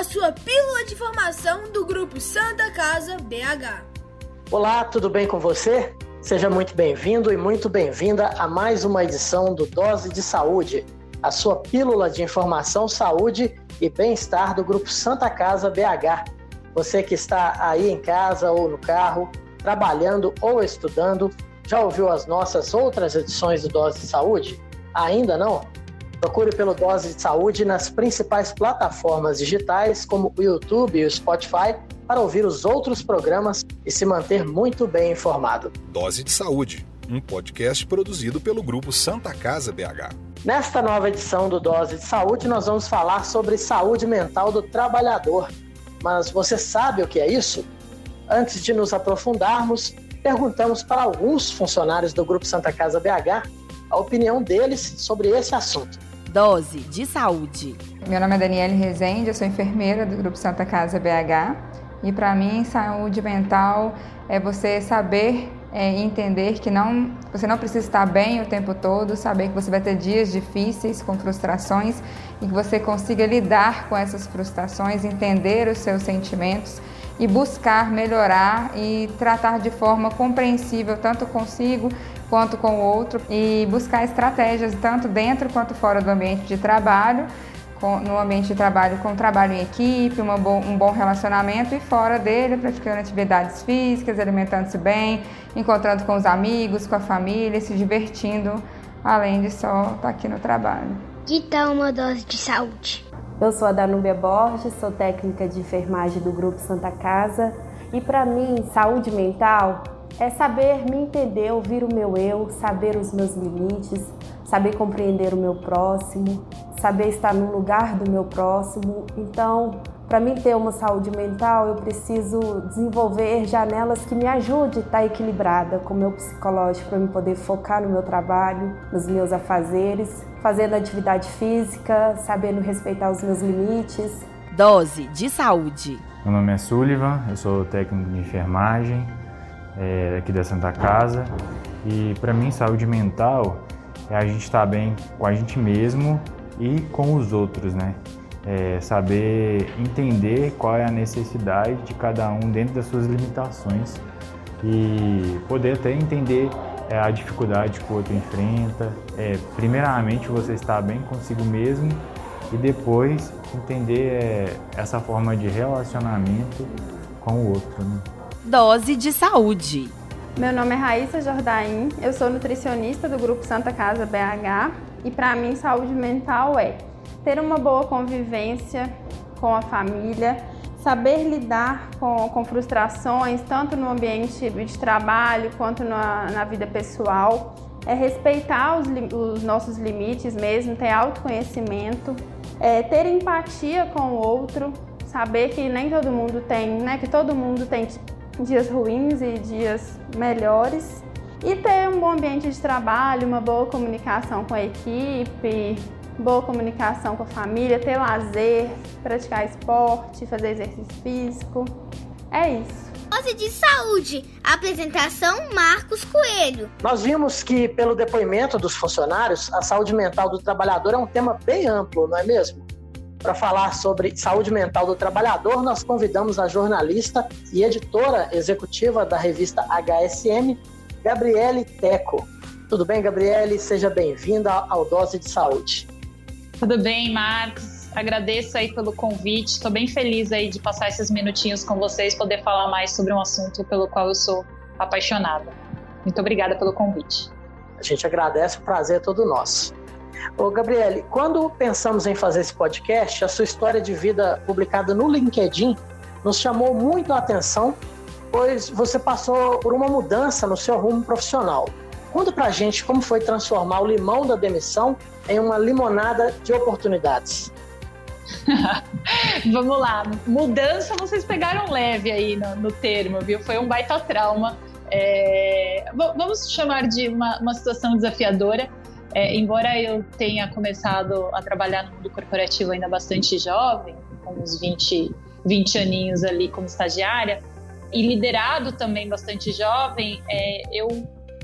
a sua pílula de formação do Grupo Santa Casa BH. Olá, tudo bem com você? Seja muito bem-vindo e muito bem-vinda a mais uma edição do Dose de Saúde, a sua pílula de informação, saúde e bem-estar do Grupo Santa Casa BH. Você que está aí em casa ou no carro, trabalhando ou estudando, já ouviu as nossas outras edições do Dose de Saúde? Ainda não? Procure pelo Dose de Saúde nas principais plataformas digitais, como o YouTube e o Spotify, para ouvir os outros programas e se manter muito bem informado. Dose de Saúde, um podcast produzido pelo Grupo Santa Casa BH. Nesta nova edição do Dose de Saúde, nós vamos falar sobre saúde mental do trabalhador. Mas você sabe o que é isso? Antes de nos aprofundarmos, perguntamos para alguns funcionários do Grupo Santa Casa BH a opinião deles sobre esse assunto. Dose de saúde. Meu nome é Daniele Rezende, eu sou enfermeira do Grupo Santa Casa BH. E para mim, saúde mental é você saber é, entender que não, você não precisa estar bem o tempo todo, saber que você vai ter dias difíceis com frustrações e que você consiga lidar com essas frustrações, entender os seus sentimentos e buscar melhorar e tratar de forma compreensível tanto consigo quanto com o outro e buscar estratégias tanto dentro quanto fora do ambiente de trabalho, no ambiente de trabalho com trabalho em equipe, bo, um bom relacionamento e fora dele, praticando atividades físicas, alimentando-se bem, encontrando com os amigos, com a família, se divertindo, além de só estar aqui no trabalho. Que tal uma dose de saúde? Eu sou a Danúbia Borges, sou técnica de enfermagem do Grupo Santa Casa e para mim, saúde mental é saber me entender, ouvir o meu eu, saber os meus limites, saber compreender o meu próximo, saber estar no lugar do meu próximo. Então, para mim ter uma saúde mental, eu preciso desenvolver janelas que me ajudem a estar equilibrada com o meu psicológico, para me poder focar no meu trabalho, nos meus afazeres, fazendo atividade física, sabendo respeitar os meus limites. Dose de saúde. Meu nome é Sullivan, eu sou técnico de enfermagem, é, aqui da Santa Casa. E para mim, saúde mental é a gente estar tá bem com a gente mesmo e com os outros, né? É saber entender qual é a necessidade de cada um dentro das suas limitações e poder até entender é, a dificuldade que o outro enfrenta. É, primeiramente, você estar bem consigo mesmo e depois entender é, essa forma de relacionamento com o outro. Né? Dose de saúde. Meu nome é Raíssa Jordaim, eu sou nutricionista do Grupo Santa Casa BH e para mim saúde mental é ter uma boa convivência com a família, saber lidar com, com frustrações, tanto no ambiente de trabalho quanto na, na vida pessoal, é respeitar os, os, nossos limites mesmo, ter autoconhecimento, é ter empatia com o outro, saber que nem todo mundo tem, né, que todo mundo tem dias ruins e dias melhores. E ter um bom ambiente de trabalho, uma boa comunicação com a equipe, boa comunicação com a família, ter lazer, praticar esporte, fazer exercício físico. É isso. Dose de saúde. Apresentação Marcos Coelho. Nós vimos que, pelo depoimento dos funcionários, a saúde mental do trabalhador é um tema bem amplo, não é mesmo? Para falar sobre saúde mental do trabalhador, nós convidamos a jornalista e editora executiva da revista HSM, Gabriele Teco. Tudo bem, Gabriele? Seja bem-vinda ao Dose de Saúde. Tudo bem, Marcos. Agradeço aí pelo convite. Estou bem feliz aí de passar esses minutinhos com vocês, poder falar mais sobre um assunto pelo qual eu sou apaixonada. Muito obrigada pelo convite. A gente agradece, o prazer é todo nosso. Ô, Gabriele, quando pensamos em fazer esse podcast, a sua história de vida publicada no LinkedIn nos chamou muito a atenção, pois você passou por uma mudança no seu rumo profissional. Conta pra gente como foi transformar o limão da demissão em uma limonada de oportunidades. Vamos lá, mudança vocês pegaram leve aí no, no termo, viu? Foi um baita trauma. É, vamos chamar de uma, uma situação desafiadora. É, embora eu tenha começado a trabalhar no mundo corporativo ainda bastante jovem, com uns 20, 20 aninhos ali como estagiária, e liderado também bastante jovem, é, eu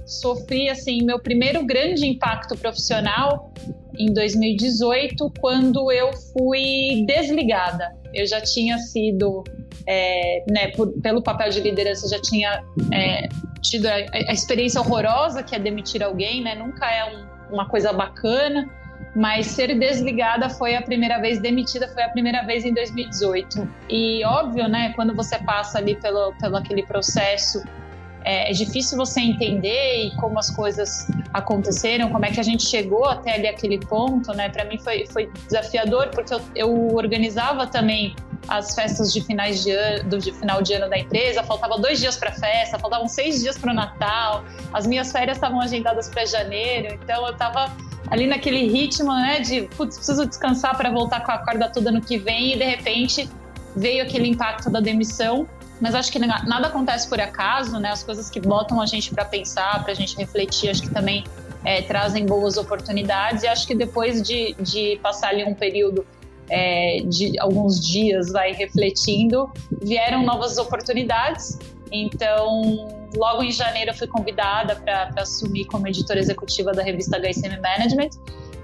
sofri assim meu primeiro grande impacto profissional em 2018, quando eu fui desligada. eu já tinha sido, é, né, por, pelo papel de liderança, já tinha é, tido a, a, experiência horrorosa que é demitir alguém, né? Nunca é um, uma coisa bacana, mas ser desligada foi a primeira vez, demitida foi a primeira vez em 2018. E óbvio, né, quando você passa ali pelo, pelo aquele processo é, é, difícil você entender e como as coisas aconteceram, como é que a gente chegou até ali aquele ponto, né? Para mim foi, foi desafiador porque eu, eu organizava também as festas de finais de ano, de final de ano da empresa, faltava dois dias para festa, faltavam seis dias para o Natal, as minhas férias estavam agendadas para janeiro, então eu estava ali naquele ritmo, né, de putz, preciso descansar para voltar com a corda toda no que vem. E de repente veio aquele impacto da demissão mas acho que nada acontece por acaso, né? As coisas que botam a gente para pensar, para a gente refletir, acho que também é, trazem boas oportunidades. E acho que depois de, de passar ali um período é, de alguns dias, vai refletindo, vieram novas oportunidades. Então, logo em janeiro, eu fui convidada para assumir como editora executiva da revista HSM Management.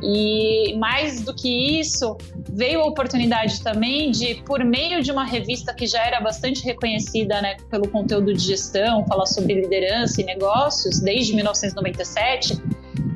E mais do que isso, veio a oportunidade também de, por meio de uma revista que já era bastante reconhecida né, pelo conteúdo de gestão, falar sobre liderança e negócios desde 1997,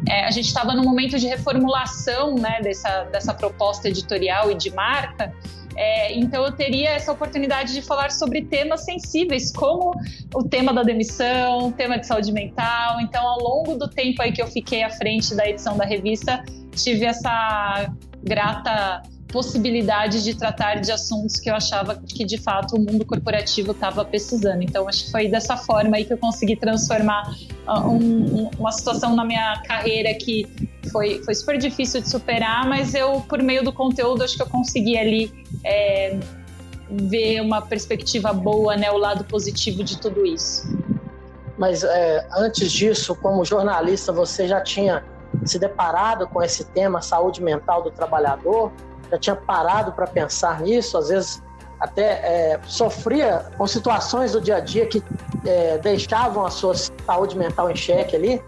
é, a gente estava no momento de reformulação né, dessa, dessa proposta editorial e de marca. É, então eu teria essa oportunidade de falar sobre temas sensíveis, como o tema da demissão, o tema de saúde mental. Então, ao longo do tempo aí que eu fiquei à frente da edição da revista, tive essa grata possibilidade de tratar de assuntos que eu achava que de fato o mundo corporativo estava precisando. Então acho que foi dessa forma aí que eu consegui transformar uh, um, uma situação na minha carreira que foi, foi super difícil de superar, mas eu por meio do conteúdo acho que eu consegui ali é, ver uma perspectiva boa, né, o lado positivo de tudo isso. Mas é, antes disso, como jornalista, você já tinha se deparado com esse tema saúde mental do trabalhador, já tinha parado para pensar nisso, às vezes até é, sofria com situações do dia a dia que é, deixavam a sua saúde mental em xeque ali?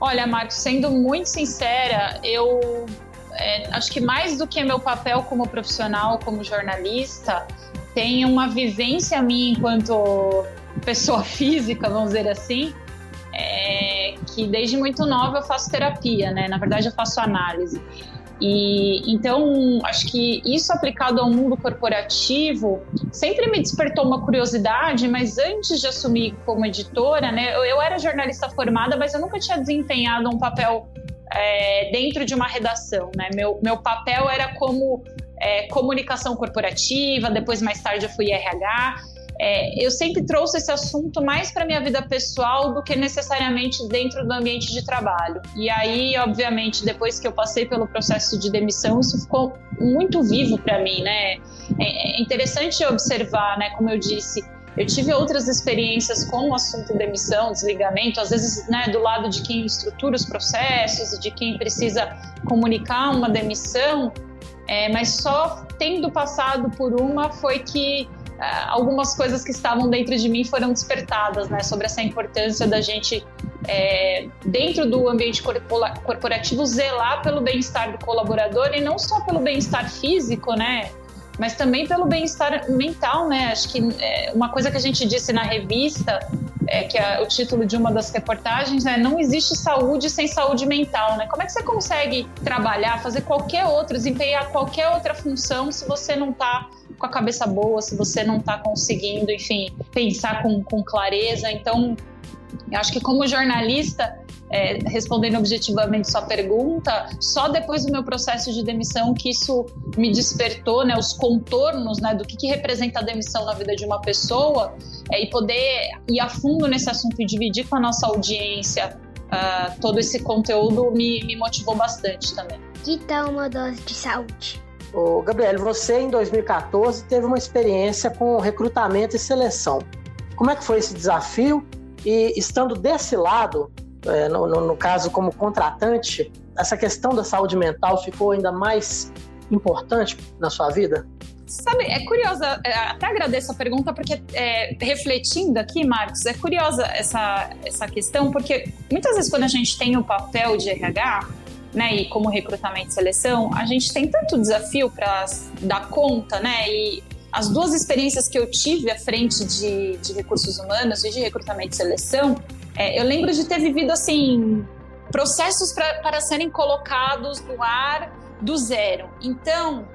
Olha, Marcos, sendo muito sincera, eu é, acho que mais do que meu papel como profissional, como jornalista, tem uma vivência minha enquanto pessoa física, vamos dizer assim, é, que desde muito nova eu faço terapia, né? Na verdade, eu faço análise. E então acho que isso aplicado ao mundo corporativo sempre me despertou uma curiosidade, mas antes de assumir como editora, né, eu, eu era jornalista formada, mas eu nunca tinha desempenhado um papel é, dentro de uma redação, né? Meu, meu papel era como é, comunicação corporativa, depois mais tarde eu fui RH é, eu sempre trouxe esse assunto mais para minha vida pessoal do que necessariamente dentro do ambiente de trabalho. E aí, obviamente, depois que eu passei pelo processo de demissão, isso ficou muito vivo para mim, né? É, é interessante observar, né? Como eu disse, eu tive outras experiências com o assunto demissão, desligamento, às vezes né, do lado de quem estrutura os processos, de quem precisa comunicar uma demissão, é, mas só tendo passado por uma foi que algumas coisas que estavam dentro de mim foram despertadas, né, sobre essa importância da gente, é, dentro do ambiente corporativo, zelar pelo bem-estar do colaborador e não só pelo bem-estar físico, né, mas também pelo bem-estar mental, né. Acho que é, uma coisa que a gente disse na revista, é, que é o título de uma das reportagens, é não existe saúde sem saúde mental, né? Como é que você consegue trabalhar, fazer qualquer outro, desempenhar qualquer outra função se você não está com a cabeça boa, se você não está conseguindo, enfim, pensar com, com clareza. Então, eu acho que como jornalista, é, respondendo objetivamente sua pergunta, só depois do meu processo de demissão que isso me despertou, né, os contornos, né, do que, que representa a demissão na vida de uma pessoa é, e poder ir a fundo nesse assunto e dividir com a nossa audiência uh, todo esse conteúdo me, me motivou bastante também. Que tal uma dose de saúde? O Gabriel, você em 2014 teve uma experiência com recrutamento e seleção. Como é que foi esse desafio? E estando desse lado, é, no, no, no caso como contratante, essa questão da saúde mental ficou ainda mais importante na sua vida? Sabe, é curiosa, é, até agradeço a pergunta, porque é, refletindo aqui, Marcos, é curiosa essa, essa questão, porque muitas vezes quando a gente tem o papel de RH, né, e como recrutamento e seleção, a gente tem tanto desafio para dar conta, né, e as duas experiências que eu tive à frente de, de recursos humanos e de recrutamento e seleção, é, eu lembro de ter vivido assim processos para serem colocados no ar do zero. Então,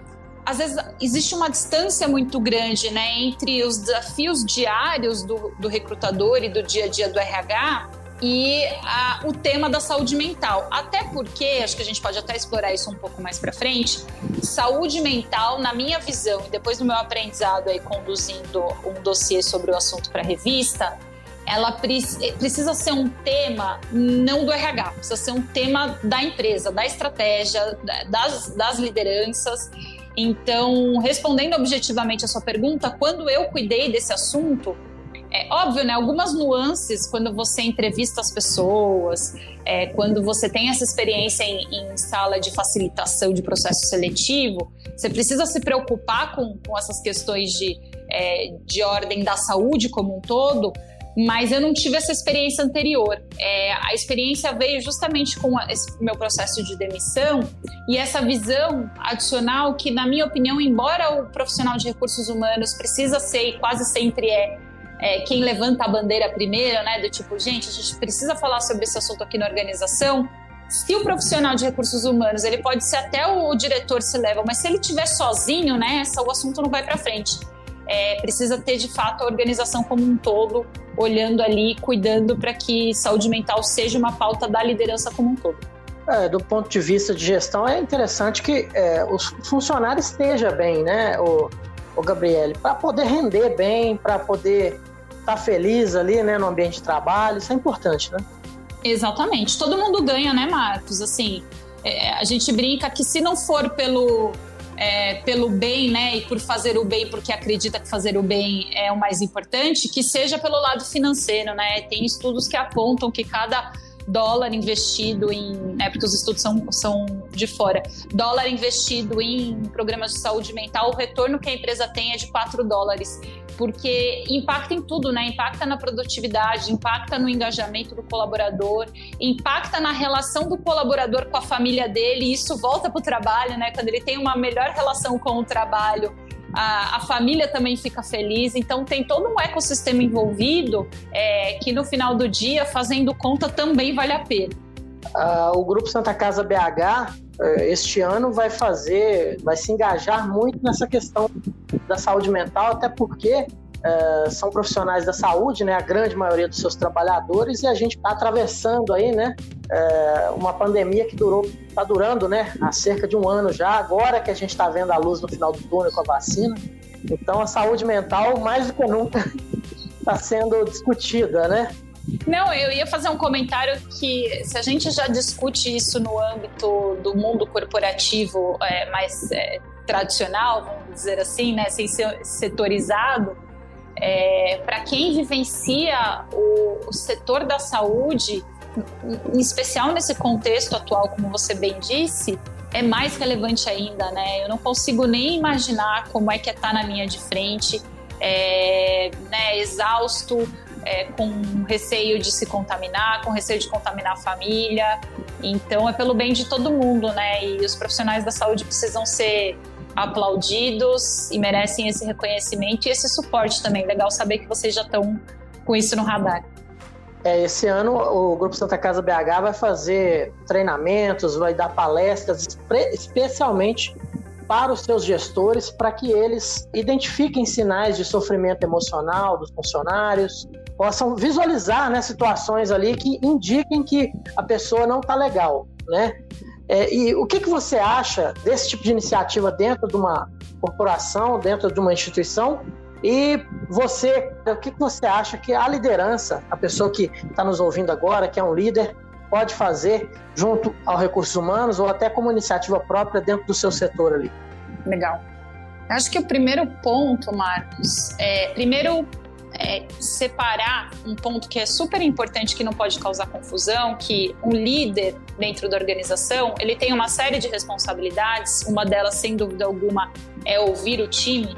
às vezes existe uma distância muito grande né, entre os desafios diários do, do recrutador e do dia a dia do RH e a, o tema da saúde mental. Até porque, acho que a gente pode até explorar isso um pouco mais para frente, saúde mental, na minha visão, e depois do meu aprendizado aí conduzindo um dossiê sobre o assunto para a revista, ela precisa ser um tema não do RH, precisa ser um tema da empresa, da estratégia, das, das lideranças. Então, respondendo objetivamente a sua pergunta, quando eu cuidei desse assunto, é óbvio, né? Algumas nuances quando você entrevista as pessoas, é, quando você tem essa experiência em, em, sala de facilitação de processo seletivo, você precisa se preocupar com, com essas questões de, é, de ordem da saúde como um todo, mas eu não tive essa experiência anterior. É, a experiência veio justamente com esse meu processo de demissão e essa visão adicional que, na minha opinião, embora o profissional de recursos humanos precisa ser e quase sempre é, é quem levanta a bandeira primeiro, né, do tipo, gente, a gente precisa falar sobre esse assunto aqui na organização. Se o profissional de recursos humanos, ele pode ser até o diretor se leva, mas se ele estiver sozinho, né, o assunto não vai para frente é, precisa ter de fato a organização como um todo olhando ali, cuidando para que saúde mental seja uma pauta da liderança como um todo. É, do ponto de vista de gestão, é interessante que é, os funcionários estejam bem, né, o, o Gabriele, para poder render bem, para poder estar tá feliz ali, né, no ambiente de trabalho, isso é importante, né? Exatamente. Todo mundo ganha, né, Marcos? Assim, é, a gente brinca que se não for pelo é, pelo bem, né, e por fazer o bem porque acredita que fazer o bem é o mais importante, que seja pelo lado financeiro, né? Tem estudos que apontam que cada dólar investido em, né, porque os estudos são, são de fora, dólar investido em programas de saúde mental, o retorno que a empresa tem é de 4 dólares porque impacta em tudo, né? Impacta na produtividade, impacta no engajamento do colaborador, impacta na relação do colaborador com a família dele, e isso volta para o trabalho, né? Quando ele tem uma melhor relação com o trabalho, a, a, família também fica feliz. Então, tem todo um ecossistema envolvido é, que no final do dia, fazendo conta, também vale a pena. Uh, o Grupo Santa Casa BH, uh, este ano, vai fazer, vai se engajar muito nessa questão da saúde mental, até porque uh, são profissionais da saúde, né, a grande maioria dos seus trabalhadores, e a gente está atravessando aí, né, uma pandemia que durou, está durando, né, há cerca de um ano já, agora que a gente está vendo a luz no final do túnel com a vacina. Então, a saúde mental, mais do que nunca, está sendo discutida, né? Não, eu ia fazer um comentário que se a gente já discute isso no âmbito do mundo corporativo é, mais é, tradicional, vamos dizer assim, né, sem ser setorizado, é, para quem vivencia o, o setor da saúde, em especial nesse contexto atual, como você bem disse, é mais relevante ainda, né? Eu não consigo nem imaginar como é que é estar tá na linha de frente, é, né, exausto, é, com receio de se contaminar, com receio de contaminar a família. Então é pelo bem de todo mundo, né? E os profissionais da saúde precisam ser aplaudidos e merecem esse reconhecimento e esse suporte também. Legal saber que vocês já estão com isso no radar. É, esse ano o Grupo Santa Casa BH vai fazer treinamentos, vai dar palestras, especialmente para os seus gestores, para que eles identifiquem sinais de sofrimento emocional dos funcionários, possam visualizar né, situações ali que indiquem que a pessoa não está legal, né? É, e o que, que você acha desse tipo de iniciativa dentro de uma corporação, dentro de uma instituição? E você, o que, que você acha que a liderança, a pessoa que está nos ouvindo agora, que é um líder, pode fazer junto ao recursos humanos ou até como iniciativa própria dentro do seu setor ali? Legal. Acho que o primeiro ponto, Marcos, é primeiro é, separar um ponto que é super importante que não pode causar confusão, que um líder dentro da organização ele tem uma série de responsabilidades. Uma delas, sem dúvida alguma, é ouvir o time.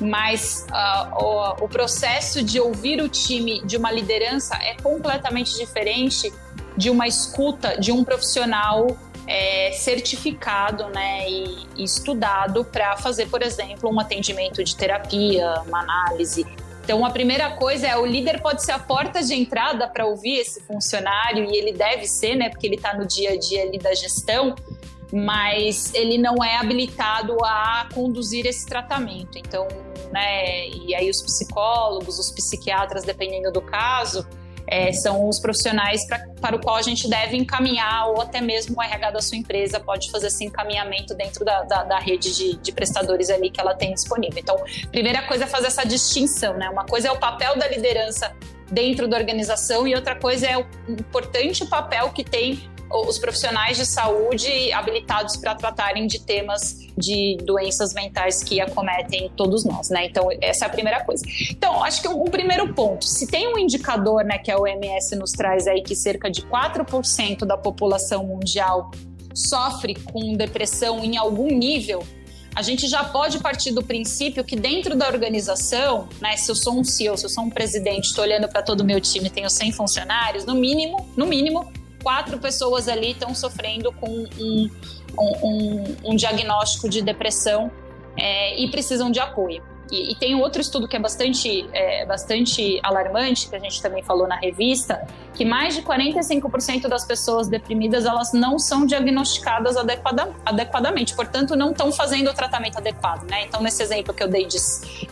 Mas uh, o, o processo de ouvir o time de uma liderança é completamente diferente de uma escuta de um profissional é, certificado né, e, e estudado para fazer, por exemplo, um atendimento de terapia, uma análise. Então, a primeira coisa é o líder pode ser a porta de entrada para ouvir esse funcionário e ele deve ser, né, porque ele está no dia a dia ali da gestão, mas ele não é habilitado a conduzir esse tratamento. Então, né, e aí os psicólogos, os psiquiatras, dependendo do caso, é, são os profissionais pra, para o qual a gente deve encaminhar, ou até mesmo o RH da sua empresa pode fazer esse encaminhamento dentro da, da, da rede de, de, prestadores ali que ela tem disponível. Então, primeira coisa é fazer essa distinção, né? Uma coisa é o papel da liderança dentro da organização e outra coisa é o importante papel que tem os profissionais de saúde habilitados para tratarem de temas de doenças mentais que acometem todos nós, né? Então, essa é a primeira coisa. Então, acho que um primeiro ponto, se tem um indicador, né, que a OMS nos traz aí que cerca de 4% da população mundial sofre com depressão em algum nível, a gente já pode partir do princípio que dentro da organização, né, se eu sou um CEO, se eu sou um presidente, estou olhando para todo o meu time, tenho 100 funcionários, no mínimo, no mínimo, quatro pessoas ali estão sofrendo com um, um, um, diagnóstico de depressão é, e precisam de apoio. E, e, tem outro estudo que é bastante, é, bastante alarmante, que a gente também falou na revista, que mais de 45% das pessoas deprimidas elas não são diagnosticadas adequada, adequadamente, portanto não estão fazendo o tratamento adequado. Né? Então, nesse exemplo que eu dei de,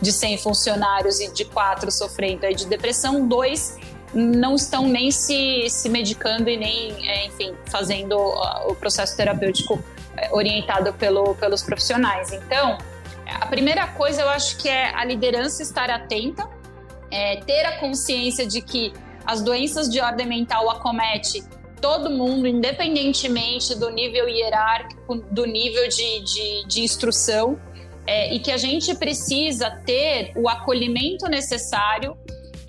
de 100 funcionários e de quatro sofrendo de depressão, dois não estão nem se, se medicando e nem, é, enfim, fazendo o processo terapêutico é, orientado pelo, pelos profissionais. Então, a primeira coisa eu acho que é a liderança estar atenta, é, ter a consciência de que as doenças de ordem mental acomete todo mundo, independentemente do nível hierárquico, do nível de, de, de instrução, é, e que a gente precisa ter o acolhimento necessário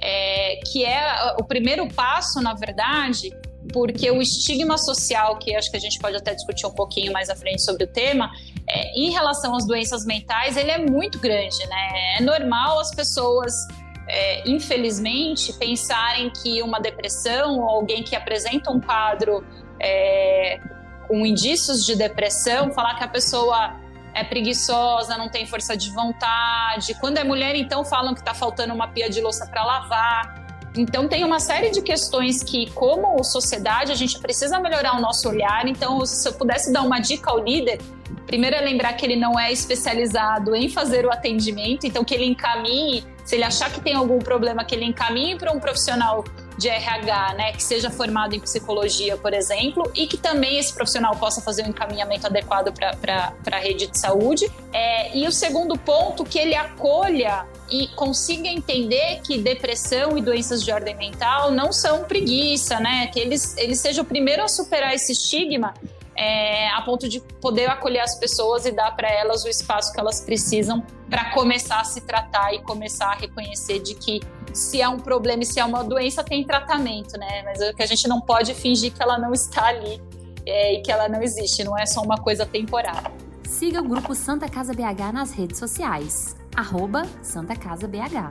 é, que é o primeiro passo, na verdade, porque o estigma social, que acho que a gente pode até discutir um pouquinho mais à frente sobre o tema, é, em relação às doenças mentais, ele é muito grande, né? É normal as pessoas, é, infelizmente, pensarem que uma depressão ou alguém que apresenta um quadro é, com indícios de depressão, falar que a pessoa é preguiçosa, não tem força de vontade. Quando é mulher, então falam que está faltando uma pia de louça para lavar. Então tem uma série de questões que, como sociedade, a gente precisa melhorar o nosso olhar. Então, se eu pudesse dar uma dica ao líder, primeiro é lembrar que ele não é especializado em fazer o atendimento, então que ele encaminhe, se ele achar que tem algum problema, que ele encaminhe para um profissional de RH, né, que seja formado em psicologia, por exemplo, e que também esse profissional possa fazer um encaminhamento adequado para a rede de saúde. É, e o segundo ponto, que ele acolha e consiga entender que depressão e doenças de ordem mental não são preguiça, né? Que eles, ele seja o primeiro a superar esse estigma é, a ponto de poder acolher as pessoas e dar para elas o espaço que elas precisam para começar a se tratar e começar a reconhecer de que se é um problema e se é uma doença tem tratamento, né? Mas o que a gente não pode fingir que ela não está ali é, e que ela não existe, não é só uma coisa temporária. Siga o grupo Santa Casa BH nas redes sociais, arroba Santa Casa BH.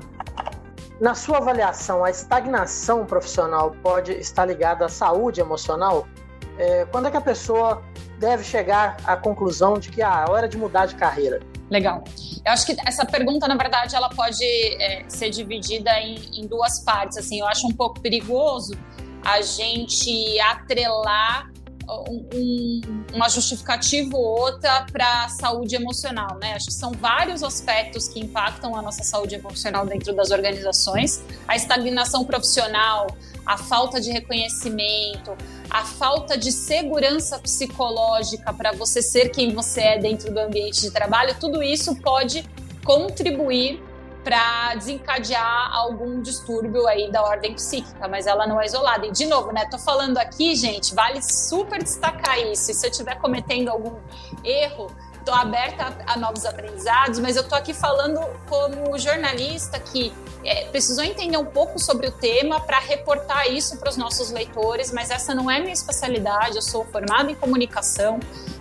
Na sua avaliação, a estagnação profissional pode estar ligada à saúde emocional? É, quando é que a pessoa deve chegar à conclusão de que ah, é hora de mudar de carreira? Legal. Eu acho que essa pergunta, na verdade, ela pode é, ser dividida em, em, duas partes. Assim, eu acho um pouco perigoso a gente atrelar um, um, uma justificativa ou outra para a saúde emocional, né? Acho que são vários aspectos que impactam a nossa saúde emocional dentro das organizações. A estagnação profissional, a falta de reconhecimento, a falta de segurança psicológica para você ser quem você é dentro do ambiente de trabalho, tudo isso pode contribuir para desencadear algum distúrbio aí da ordem psíquica, mas ela não é isolada. E de novo, né, tô falando aqui, gente, vale super destacar isso. E se eu estiver cometendo algum erro, tô aberta a, a, novos aprendizados, mas eu tô aqui falando como jornalista que é, precisou entender um pouco sobre o tema para reportar isso para os nossos leitores, mas essa não é minha especialidade, eu sou formada em comunicação,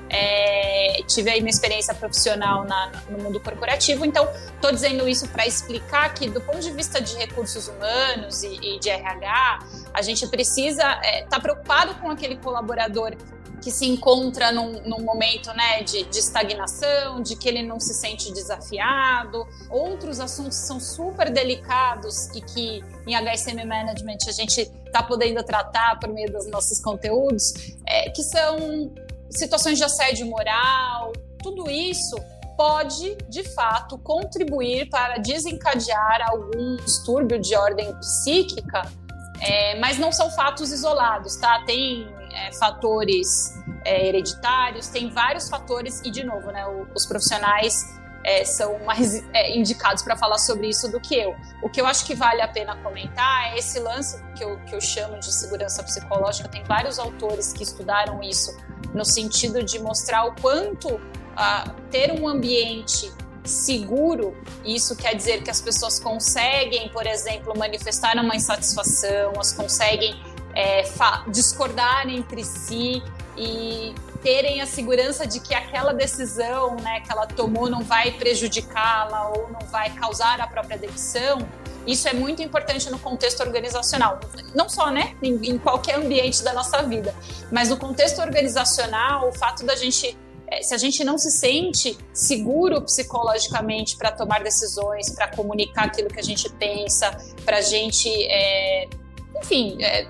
é, tive aí minha experiência profissional na, no mundo corporativo, então estou dizendo isso para explicar que, do ponto de vista de recursos humanos e, e de RH, a gente precisa estar é, tá preocupado com aquele colaborador que se encontra num, num momento né, de, de, estagnação, de que ele não se sente desafiado. Outros assuntos são super delicados e que em HSM Management a gente está podendo tratar por meio dos nossos conteúdos, é, que são situações de assédio moral. Tudo isso pode, de fato, contribuir para desencadear algum distúrbio de ordem psíquica, é, mas não são fatos isolados, tá? Tem é, fatores é, hereditários, tem vários fatores, e de novo, né, os profissionais é, são mais é, indicados para falar sobre isso do que eu. O que eu acho que vale a pena comentar é esse lance que eu, que eu chamo de segurança psicológica. Tem vários autores que estudaram isso no sentido de mostrar o quanto ter um ambiente seguro, isso quer dizer que as pessoas conseguem, por exemplo, manifestar uma insatisfação, elas conseguem é, discordar entre si e terem a segurança de que aquela decisão né, que ela tomou não vai prejudicá-la ou não vai causar a própria demissão. Isso é muito importante no contexto organizacional, não só né, em, em qualquer ambiente da nossa vida, mas no contexto organizacional, o fato da gente é, se a gente não se sente seguro psicologicamente para tomar decisões, para comunicar aquilo que a gente pensa, para a gente é, enfim, é,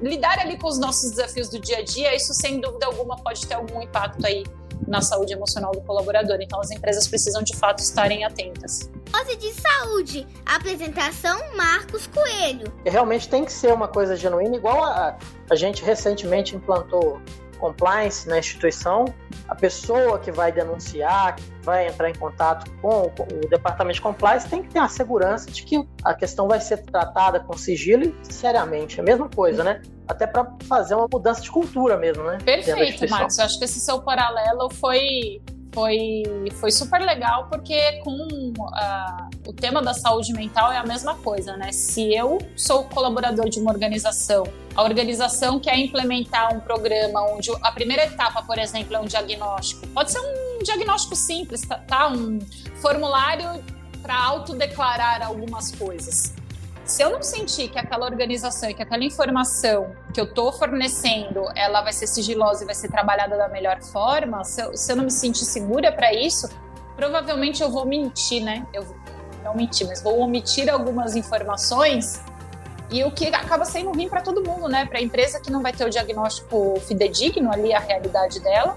lidar ali com os nossos desafios do dia a dia, isso sem dúvida alguma pode ter algum impacto aí na saúde emocional do colaborador. Então as empresas precisam de fato estarem atentas. Dose de saúde, apresentação Marcos Coelho. Realmente tem que ser uma coisa genuína, igual a, a gente recentemente implantou compliance na instituição, a pessoa que vai denunciar, que vai entrar em contato com o departamento de compliance, tem que ter a segurança de que a questão vai ser tratada com sigilo e seriamente. É a mesma coisa, né? Até para fazer uma mudança de cultura mesmo, né? Perfeito, Marcos. Eu acho que esse seu paralelo foi foi, foi super legal porque com uh, o tema da saúde mental é a mesma coisa, né? Se eu sou colaborador de uma organização, a organização quer implementar um programa onde a primeira etapa, por exemplo, é um diagnóstico. Pode ser um diagnóstico simples, tá? tá? Um formulário para autodeclarar algumas coisas. Se eu não sentir que aquela organização e que aquela informação que eu estou fornecendo, ela vai ser sigilosa e vai ser trabalhada da melhor forma, se eu, se eu não me sentir segura para isso, provavelmente eu vou mentir, né? Eu não mentir, mas vou omitir algumas informações e o que acaba sendo ruim para todo mundo, né? Para a empresa que não vai ter o diagnóstico fidedigno ali, a realidade dela,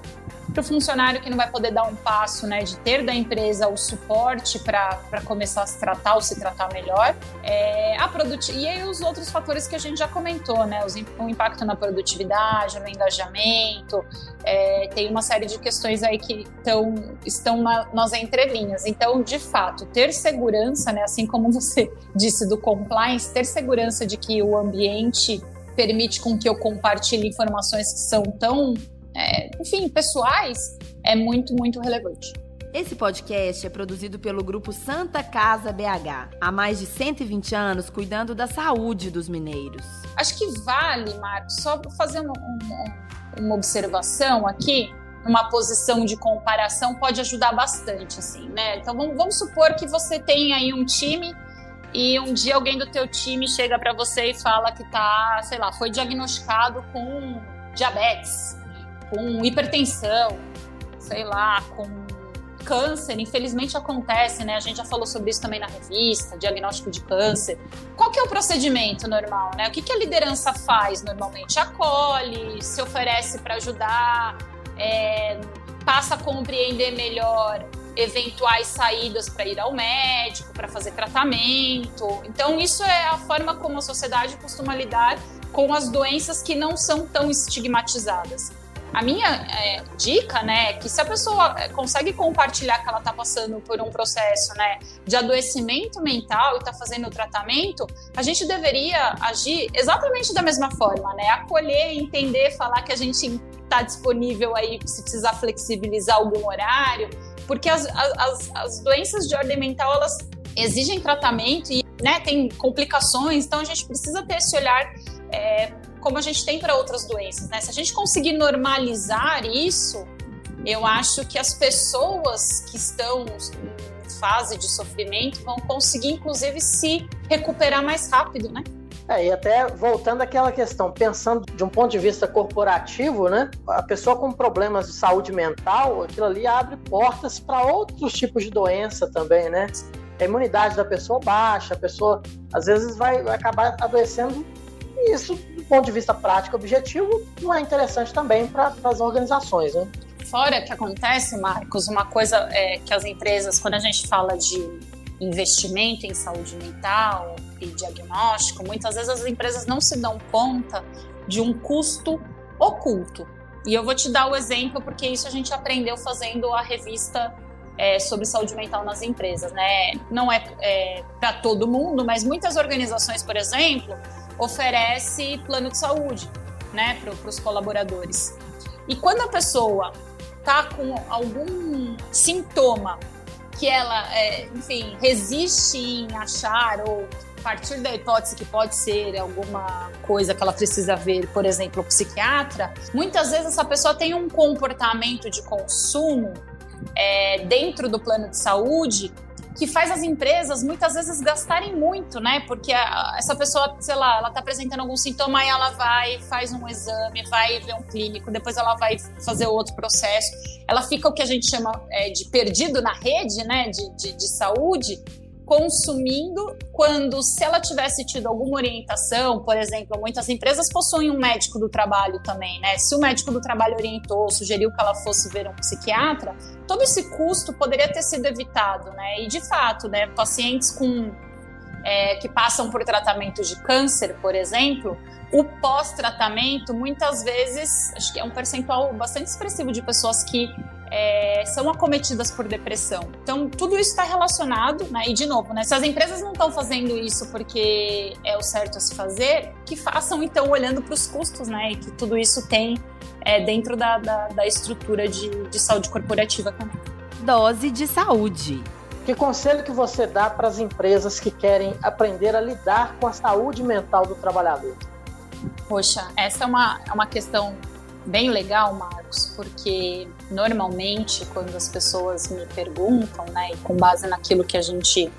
para o funcionário que não vai poder dar um passo, né, de ter da empresa o suporte para começar a se tratar ou se tratar melhor. É, a produt... E aí os outros fatores que a gente já comentou, né, os, o impacto na produtividade, no engajamento, é, tem uma série de questões aí que tão, estão na, nas entrelinhas. Então, de fato, ter segurança, né, assim como você disse do compliance, ter segurança de que o ambiente permite com que eu compartilhe informações que são tão é, enfim, pessoais, é muito, muito relevante. Esse podcast é produzido pelo grupo Santa Casa BH, há mais de 120 anos cuidando da saúde dos mineiros. Acho que vale, Marcos, só fazer uma, observação aqui uma posição de comparação pode ajudar bastante, assim, né? Então vamos, vamos, supor que você tem aí um time e um dia alguém do teu time chega para você e fala que tá, sei lá, foi diagnosticado com diabetes com hipertensão, sei lá, com câncer, infelizmente acontece, né? A gente já falou sobre isso também na revista, diagnóstico de câncer. Qual que é o procedimento normal, né? O que, que a liderança faz normalmente? Acolhe, se oferece para ajudar, é, passa a compreender melhor eventuais saídas para ir ao médico, para fazer tratamento. Então, isso é a forma como a sociedade costuma lidar com as doenças que não são tão estigmatizadas. A minha é, dica, né, é que se a pessoa é, consegue compartilhar que ela está passando por um processo, né, de adoecimento mental e está fazendo o tratamento, a gente deveria agir exatamente da mesma forma, né, acolher, entender, falar que a gente está disponível aí se precisar flexibilizar algum horário, porque as, as, as doenças de ordem mental elas exigem tratamento e, né, tem complicações, então a gente precisa ter esse olhar é, como a gente tem para outras doenças. Né? Se a gente conseguir normalizar isso, eu acho que as pessoas que estão em fase de sofrimento vão conseguir, inclusive, se recuperar mais rápido, né? É, e até voltando àquela questão, pensando de um ponto de vista corporativo, né? A pessoa com problemas de saúde mental, aquilo ali abre portas para outros tipos de doença também, né? A imunidade da pessoa baixa, a pessoa às vezes vai, acabar adoecendo. E isso, do ponto de vista prático objetivo, não é interessante também para as organizações, né? Fora que acontece, Marcos, uma coisa é que as empresas, quando a gente fala de investimento em saúde mental e diagnóstico, muitas vezes as empresas não se dão conta de um custo oculto. E eu vou te dar o exemplo porque isso a gente aprendeu fazendo a revista é, sobre saúde mental nas empresas, né? Não é, é para todo mundo, mas muitas organizações, por exemplo, oferece plano de saúde, né, para os colaboradores. E quando a pessoa tá com algum sintoma que ela, é, enfim, resiste em achar ou partir da hipótese que pode ser alguma coisa que ela precisa ver, por exemplo, o psiquiatra, muitas vezes essa pessoa tem um comportamento de consumo é, dentro do plano de saúde que faz as empresas muitas vezes gastarem muito, né? Porque a, essa pessoa, sei lá, ela tá apresentando algum sintoma e ela vai, faz um exame, vai ver um clínico, depois ela vai fazer outro processo. Ela fica o que a gente chama é, de perdido na rede, né? de, de, de saúde consumindo quando, se ela tivesse tido alguma orientação, por exemplo, muitas empresas possuem um médico do trabalho também, né? Se o médico do trabalho orientou, sugeriu que ela fosse ver um psiquiatra, todo esse custo poderia ter sido evitado, né? E de fato, né, pacientes com é, que passam por tratamento de câncer, por exemplo, o pós-tratamento, muitas vezes, acho que é um percentual bastante expressivo de pessoas que é, são acometidas por depressão. Então, tudo isso está relacionado, né? E, de novo, né? Se as empresas não estão fazendo isso porque é o certo a se fazer, que façam, então, olhando para os custos, né? E que tudo isso tem é, dentro da, da, da estrutura de, de saúde corporativa também. Dose de saúde. Que conselho que você dá para as empresas que querem aprender a lidar com a saúde mental do trabalhador? Poxa, essa é uma, é uma questão bem legal, Marcos, porque normalmente quando as pessoas me perguntam, né, e com base naquilo que a gente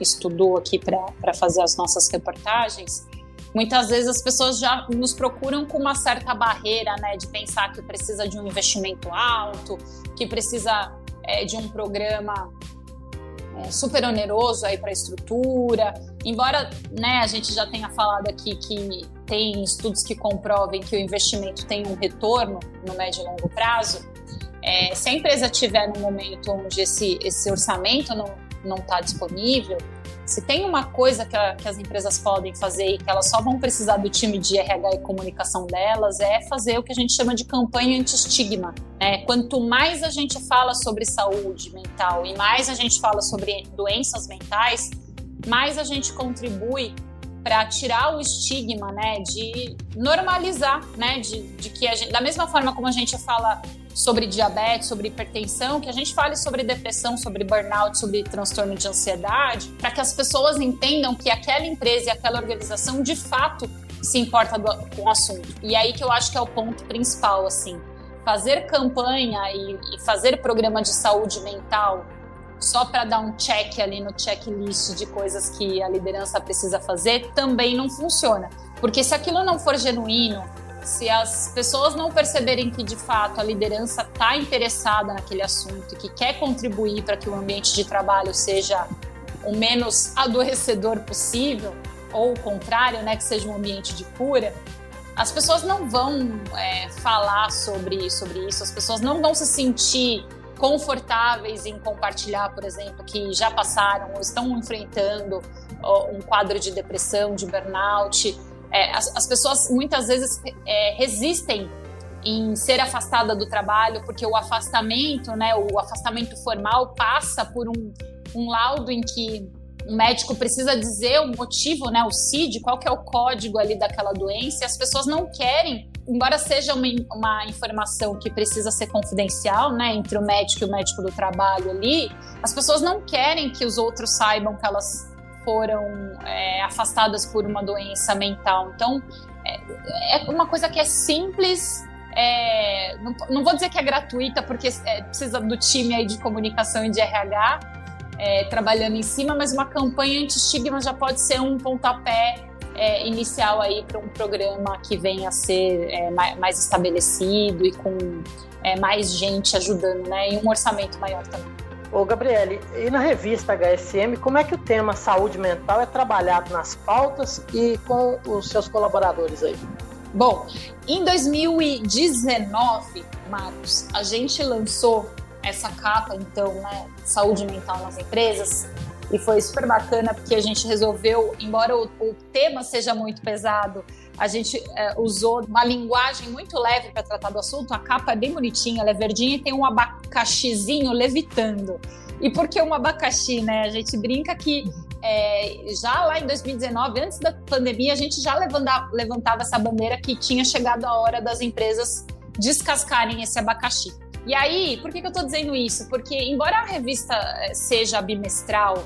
estudou aqui para fazer as nossas reportagens, muitas vezes as pessoas já nos procuram com uma certa barreira, né, de pensar que precisa de um investimento alto, que precisa é, de um programa é, super oneroso aí para a estrutura. Embora né, a gente já tenha falado aqui que tem estudos que comprovem que o investimento tem um retorno no médio e longo prazo, é, se a empresa tiver num momento onde esse, esse orçamento não está disponível, se tem uma coisa que, a, que, as empresas podem fazer e que elas só vão precisar do time de RH e comunicação delas é fazer o que a gente chama de campanha anti-estigma. Né? Quanto mais a gente fala sobre saúde mental e mais a gente fala sobre doenças mentais, mais a gente contribui para tirar o estigma, né, de normalizar, né, de, de que a gente, da mesma forma como a gente fala sobre diabetes, sobre hipertensão, que a gente fale sobre depressão, sobre burnout, sobre transtorno de ansiedade, para que as pessoas entendam que aquela empresa e aquela organização de fato se importa do, com o assunto. E aí que eu acho que é o ponto principal, assim, fazer campanha e, e fazer programa de saúde mental só para dar um check ali no checklist de coisas que a liderança precisa fazer, também não funciona. Porque se aquilo não for genuíno, se as pessoas não perceberem que de fato a liderança está interessada naquele assunto que quer contribuir para que o ambiente de trabalho seja o menos adoecedor possível, ou o contrário, né, que seja um ambiente de cura, as pessoas não vão é, falar sobre, sobre isso, as pessoas não vão se sentir confortáveis em compartilhar, por exemplo, que já passaram ou estão enfrentando um quadro de depressão, de burnout. É, as, as, pessoas muitas vezes é, resistem em ser afastada do trabalho porque o afastamento, né, o afastamento formal passa por um, um laudo em que um médico precisa dizer o motivo, né, o CID, qual que é o código ali daquela doença, e as pessoas não querem embora seja uma, uma informação que precisa ser confidencial, né, entre o médico e o médico do trabalho ali, as pessoas não querem que os outros saibam que elas foram é, afastadas por uma doença mental. Então, é, é uma coisa que é simples, é, não, não, vou dizer que é gratuita, porque é, precisa do time aí de comunicação e de RH, é, trabalhando em cima, mas uma campanha anti-estigma já pode ser um pontapé é, inicial aí para um programa que venha a ser é, mais estabelecido e com é, mais gente ajudando, né? E um orçamento maior também. Ô, Gabriele, e na revista HSM, como é que o tema saúde mental é trabalhado nas pautas e com os seus colaboradores aí? Bom, em 2019, Marcos, a gente lançou essa capa, então, né, saúde mental nas empresas, e foi super bacana porque a gente resolveu, embora o, o tema seja muito pesado, a gente é, usou uma linguagem muito leve para tratar do assunto. A capa é bem bonitinha, ela é verdinha e tem um abacaxizinho levitando. E por que um abacaxi, né? A gente brinca que é, já lá em 2019, antes da pandemia, a gente já levantava, levantava essa bandeira que tinha chegado a hora das empresas descascarem esse abacaxi. E aí, por que, que eu estou dizendo isso? Porque, embora a revista é, seja bimestral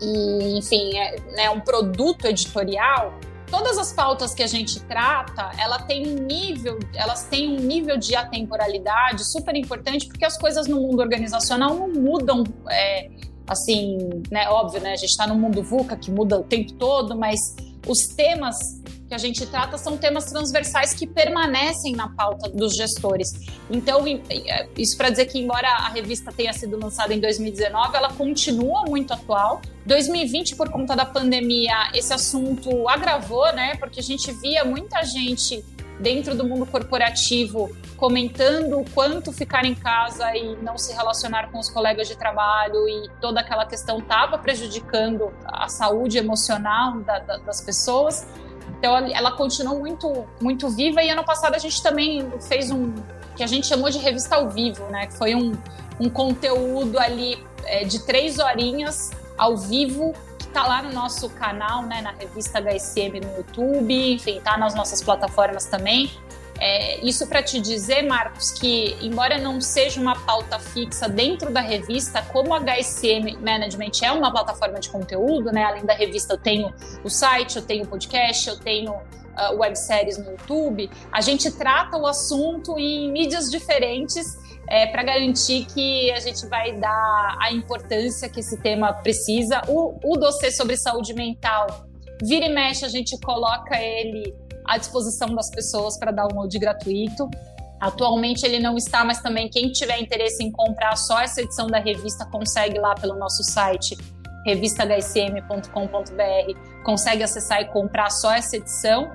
e, enfim, é né, um produto editorial, todas as pautas que a gente trata, ela tem um nível, elas têm um nível de atemporalidade super importante, porque as coisas no mundo organizacional não mudam, é, assim, né? Óbvio, né? A gente está no mundo VUCA que muda o tempo todo, mas os temas que a gente trata são temas transversais que permanecem na pauta dos gestores. Então, é, isso para dizer que, embora a revista tenha sido lançada em 2019, ela continua muito atual. 2020, por conta da pandemia, esse assunto agravou, né? Porque a gente via muita gente dentro do mundo corporativo comentando o quanto ficar em casa e não se relacionar com os colegas de trabalho e toda aquela questão estava prejudicando a saúde emocional da, da, das pessoas. Então ela continuou muito, muito viva e ano passado a gente também fez um que a gente chamou de revista ao vivo, né? Que foi um, um conteúdo ali é, de três horinhas ao vivo que está lá no nosso canal, né? Na revista HSM no YouTube, enfim, tá nas nossas plataformas também. É, isso para te dizer, Marcos, que embora não seja uma pauta fixa dentro da revista, como a HSM Management é uma plataforma de conteúdo, né? Além da revista, eu tenho o site, eu tenho o podcast, eu tenho uh, webséries no YouTube. A gente trata o assunto em mídias diferentes é, para garantir que a gente vai dar a importância que esse tema precisa. O, o dossiê sobre saúde mental, vira e mexe, a gente coloca ele à disposição das pessoas para download gratuito. Atualmente ele não está, mas também quem tiver interesse em comprar só essa edição da revista consegue lá pelo nosso site revistahsm.com.br, consegue acessar e comprar só essa edição.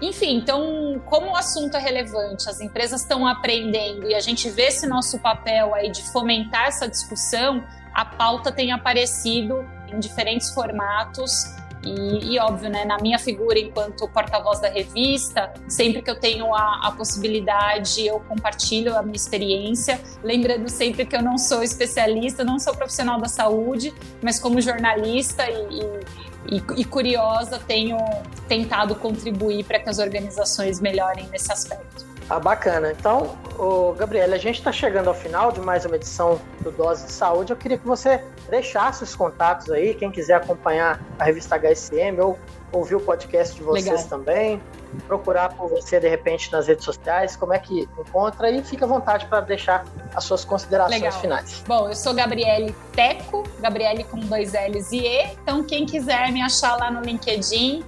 Enfim, então, como o assunto é relevante, as empresas estão aprendendo e a gente vê esse nosso papel aí de fomentar essa discussão, a pauta tem aparecido em diferentes formatos e, e, óbvio, né, na minha figura enquanto porta-voz da revista, sempre que eu tenho a, a, possibilidade, eu compartilho a minha experiência, lembrando sempre que eu não sou especialista, não sou profissional da saúde, mas como jornalista e, e, e curiosa, tenho tentado contribuir para que as organizações melhorem nesse aspecto. Ah, bacana. Então, o Gabriela, a gente está chegando ao final de mais uma edição do Dose de Saúde. Eu queria que você deixasse os contatos aí, quem quiser acompanhar a revista HSM ou ouvir o podcast de vocês Legal. também, procurar por você de repente nas redes sociais, como é que encontra e fica à vontade para deixar as suas considerações Legal. finais. Bom, eu sou Gabriele Teco, Gabriele com dois L's e E, então quem quiser me achar lá no LinkedIn,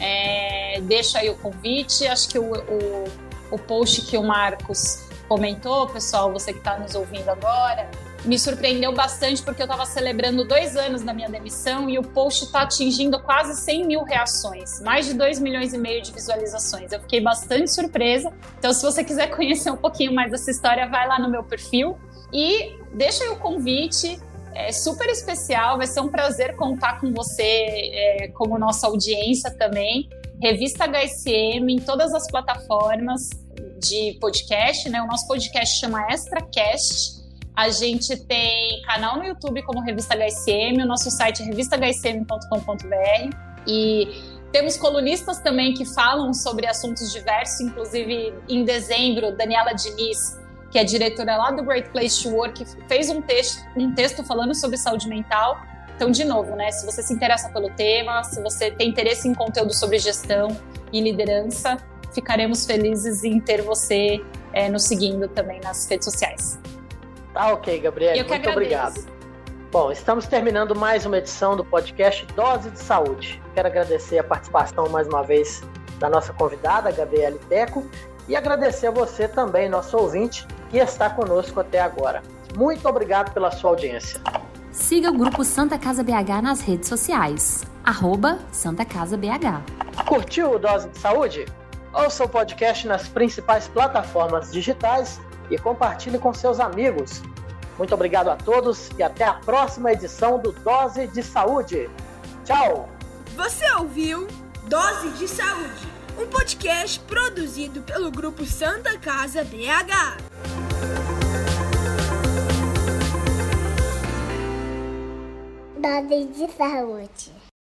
é, deixa aí o convite. Acho que o, o o post que o Marcos comentou, pessoal, você que está nos ouvindo agora, me surpreendeu bastante porque eu estava celebrando dois anos da minha demissão e o post está atingindo quase 100 mil reações, mais de 2 milhões e meio de visualizações. Eu fiquei bastante surpresa. Então, se você quiser conhecer um pouquinho mais dessa história, vai lá no meu perfil e deixa aí o convite. É super especial, vai ser um prazer contar com você é, como nossa audiência também. Revista HSM em todas as plataformas de podcast, né? O nosso podcast chama ExtraCast. A gente tem canal no YouTube como Revista HSM, o nosso site é revistahsm.com.br e temos colunistas também que falam sobre assuntos diversos, inclusive em dezembro, Daniela Diniz, que é diretora lá do Great Place to Work, fez um texto, um texto falando sobre saúde mental. Então, de novo, né, se você se interessa pelo tema, se você tem interesse em conteúdo sobre gestão e liderança, ficaremos felizes em ter você é, nos seguindo também nas redes sociais. Tá ok, Gabriel. Muito obrigado. Bom, estamos terminando mais uma edição do podcast Dose de Saúde. Quero agradecer a participação mais uma vez da nossa convidada, Gabriele Teco, e agradecer a você também, nosso ouvinte, que está conosco até agora. Muito obrigado pela sua audiência. Siga o Grupo Santa Casa BH nas redes sociais. Arroba Santa Casa BH. Curtiu o Dose de Saúde? Ouça o podcast nas principais plataformas digitais e compartilhe com seus amigos. Muito obrigado a todos e até a próxima edição do Dose de Saúde. Tchau! Você ouviu Dose de Saúde, um podcast produzido pelo Grupo Santa Casa BH. Dose de saúde.